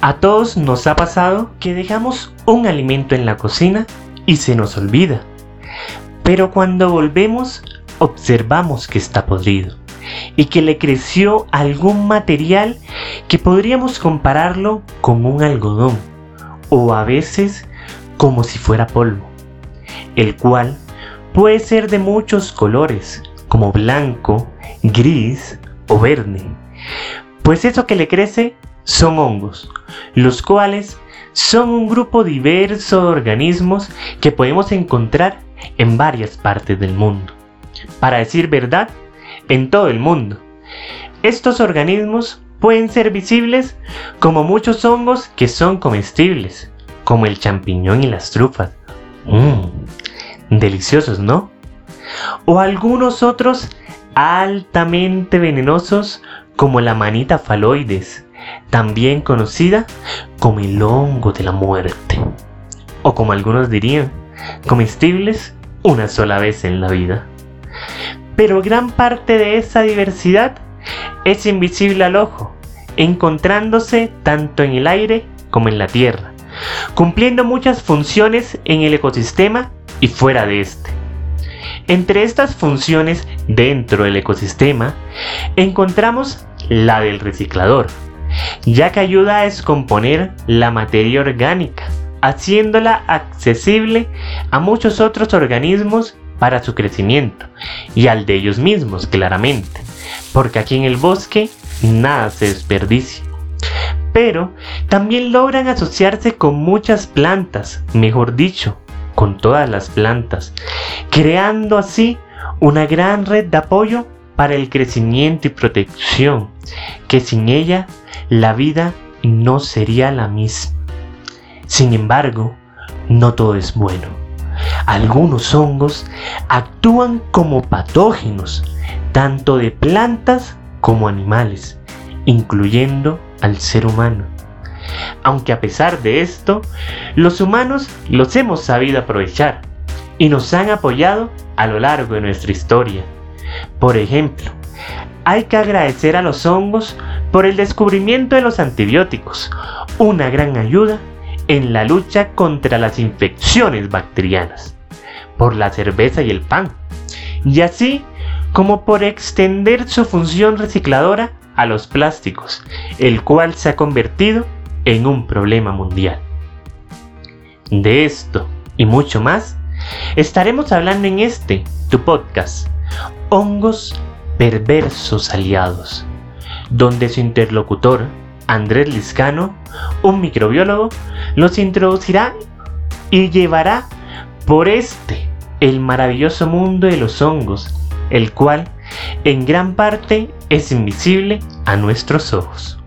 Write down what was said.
A todos nos ha pasado que dejamos un alimento en la cocina y se nos olvida. Pero cuando volvemos observamos que está podrido y que le creció algún material que podríamos compararlo con un algodón o a veces como si fuera polvo, el cual puede ser de muchos colores como blanco, gris o verde. Pues eso que le crece son hongos, los cuales son un grupo diverso de organismos que podemos encontrar en varias partes del mundo. Para decir verdad, en todo el mundo. Estos organismos pueden ser visibles como muchos hongos que son comestibles, como el champiñón y las trufas. Mmm, deliciosos, ¿no? O algunos otros altamente venenosos como la manita faloides, también conocida como el hongo de la muerte. O como algunos dirían, comestibles una sola vez en la vida. Pero gran parte de esa diversidad es invisible al ojo, encontrándose tanto en el aire como en la tierra, cumpliendo muchas funciones en el ecosistema y fuera de este. Entre estas funciones dentro del ecosistema encontramos la del reciclador, ya que ayuda a descomponer la materia orgánica, haciéndola accesible a muchos otros organismos para su crecimiento y al de ellos mismos claramente, porque aquí en el bosque nada se desperdicia. Pero también logran asociarse con muchas plantas, mejor dicho, con todas las plantas, creando así una gran red de apoyo para el crecimiento y protección, que sin ella la vida no sería la misma. Sin embargo, no todo es bueno. Algunos hongos actúan como patógenos, tanto de plantas como animales, incluyendo al ser humano aunque a pesar de esto, los humanos los hemos sabido aprovechar y nos han apoyado a lo largo de nuestra historia. Por ejemplo, hay que agradecer a los hongos por el descubrimiento de los antibióticos, una gran ayuda en la lucha contra las infecciones bacterianas, por la cerveza y el pan, y así como por extender su función recicladora a los plásticos, el cual se ha convertido en un problema mundial. De esto y mucho más estaremos hablando en este, tu podcast, Hongos Perversos Aliados, donde su interlocutor, Andrés Liscano, un microbiólogo, los introducirá y llevará por este, el maravilloso mundo de los hongos, el cual en gran parte es invisible a nuestros ojos.